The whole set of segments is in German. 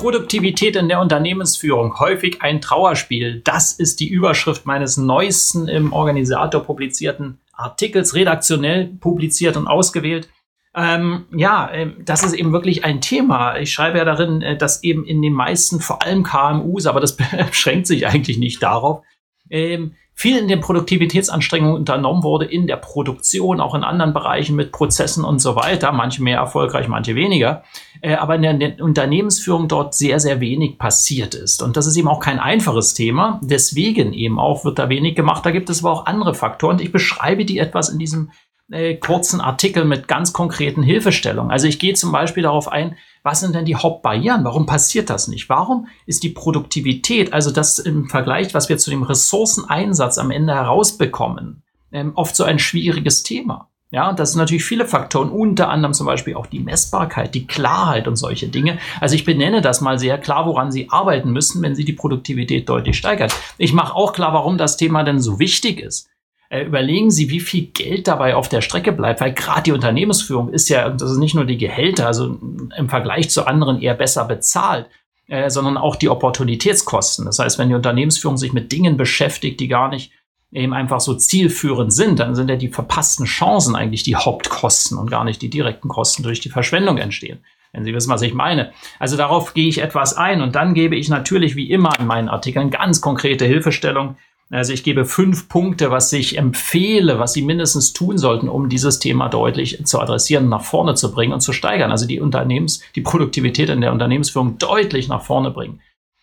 Produktivität in der Unternehmensführung häufig ein Trauerspiel. Das ist die Überschrift meines neuesten im Organisator publizierten Artikels, redaktionell publiziert und ausgewählt. Ähm, ja, äh, das ist eben wirklich ein Thema. Ich schreibe ja darin, äh, dass eben in den meisten, vor allem KMUs, aber das beschränkt sich eigentlich nicht darauf, ähm, viel in den Produktivitätsanstrengungen unternommen wurde, in der Produktion, auch in anderen Bereichen mit Prozessen und so weiter, manche mehr erfolgreich, manche weniger, äh, aber in der, in der Unternehmensführung dort sehr, sehr wenig passiert ist. Und das ist eben auch kein einfaches Thema, deswegen eben auch wird da wenig gemacht, da gibt es aber auch andere Faktoren. Ich beschreibe die etwas in diesem äh, kurzen Artikel mit ganz konkreten Hilfestellungen. Also ich gehe zum Beispiel darauf ein, was sind denn die Hauptbarrieren? Warum passiert das nicht? Warum ist die Produktivität, also das im Vergleich, was wir zu dem Ressourceneinsatz am Ende herausbekommen, ähm, oft so ein schwieriges Thema? Ja, das sind natürlich viele Faktoren, unter anderem zum Beispiel auch die Messbarkeit, die Klarheit und solche Dinge. Also ich benenne das mal sehr klar, woran Sie arbeiten müssen, wenn Sie die Produktivität deutlich steigern. Ich mache auch klar, warum das Thema denn so wichtig ist äh, überlegen Sie, wie viel Geld dabei auf der Strecke bleibt, weil gerade die Unternehmensführung ist ja, das ist nicht nur die Gehälter, also im Vergleich zu anderen eher besser bezahlt, äh, sondern auch die Opportunitätskosten. Das heißt, wenn die Unternehmensführung sich mit Dingen beschäftigt, die gar nicht eben einfach so zielführend sind, dann sind ja die verpassten Chancen eigentlich die Hauptkosten und gar nicht die direkten Kosten durch die Verschwendung entstehen. Wenn Sie wissen, was ich meine. Also darauf gehe ich etwas ein und dann gebe ich natürlich wie immer in meinen Artikeln ganz konkrete Hilfestellung, also ich gebe fünf Punkte, was ich empfehle, was Sie mindestens tun sollten, um dieses Thema deutlich zu adressieren, nach vorne zu bringen und zu steigern. Also die Unternehmens, die Produktivität in der Unternehmensführung deutlich nach vorne bringen.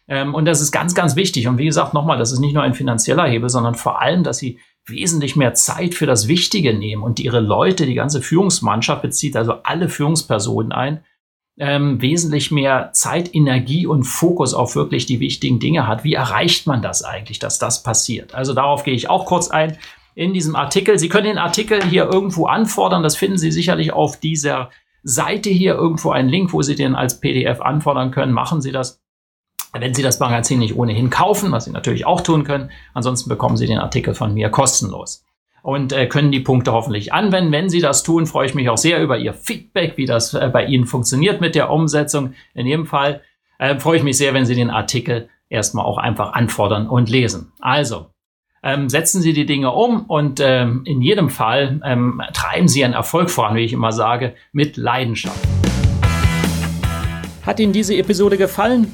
Ähm, und das ist ganz, ganz wichtig. Und wie gesagt, nochmal, das ist nicht nur ein finanzieller Hebel, sondern vor allem, dass Sie wesentlich mehr Zeit für das Wichtige nehmen und Ihre Leute, die ganze Führungsmannschaft bezieht also alle Führungspersonen ein, ähm, wesentlich mehr Zeit, Energie und Fokus auf wirklich die wichtigen Dinge hat. Wie erreicht man das eigentlich, dass das passiert? Also darauf gehe ich auch kurz ein in diesem Artikel. Sie können den Artikel hier irgendwo anfordern. Das finden Sie sicherlich auf dieser Seite hier irgendwo einen Link, wo Sie den als PDF anfordern können. Machen Sie das. Wenn Sie das Magazin nicht ohnehin kaufen, was Sie natürlich auch tun können, ansonsten bekommen Sie den Artikel von mir kostenlos und äh, können die Punkte hoffentlich anwenden. Wenn Sie das tun, freue ich mich auch sehr über Ihr Feedback, wie das äh, bei Ihnen funktioniert mit der Umsetzung. In jedem Fall äh, freue ich mich sehr, wenn Sie den Artikel erstmal auch einfach anfordern und lesen. Also, ähm, setzen Sie die Dinge um und ähm, in jedem Fall ähm, treiben Sie Ihren Erfolg voran, wie ich immer sage, mit Leidenschaft. Hat Ihnen diese Episode gefallen?